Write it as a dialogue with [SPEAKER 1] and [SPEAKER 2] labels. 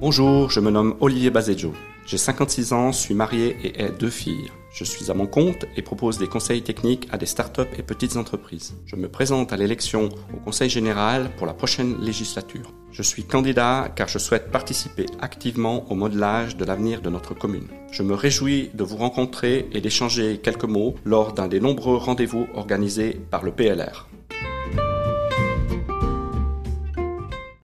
[SPEAKER 1] Bonjour, je me nomme Olivier Bazeggio. J'ai 56 ans, suis marié et ai deux filles. Je suis à mon compte et propose des conseils techniques à des startups et petites entreprises. Je me présente à l'élection au Conseil général pour la prochaine législature. Je suis candidat car je souhaite participer activement au modelage de l'avenir de notre commune. Je me réjouis de vous rencontrer et d'échanger quelques mots lors d'un des nombreux rendez-vous organisés par le PLR.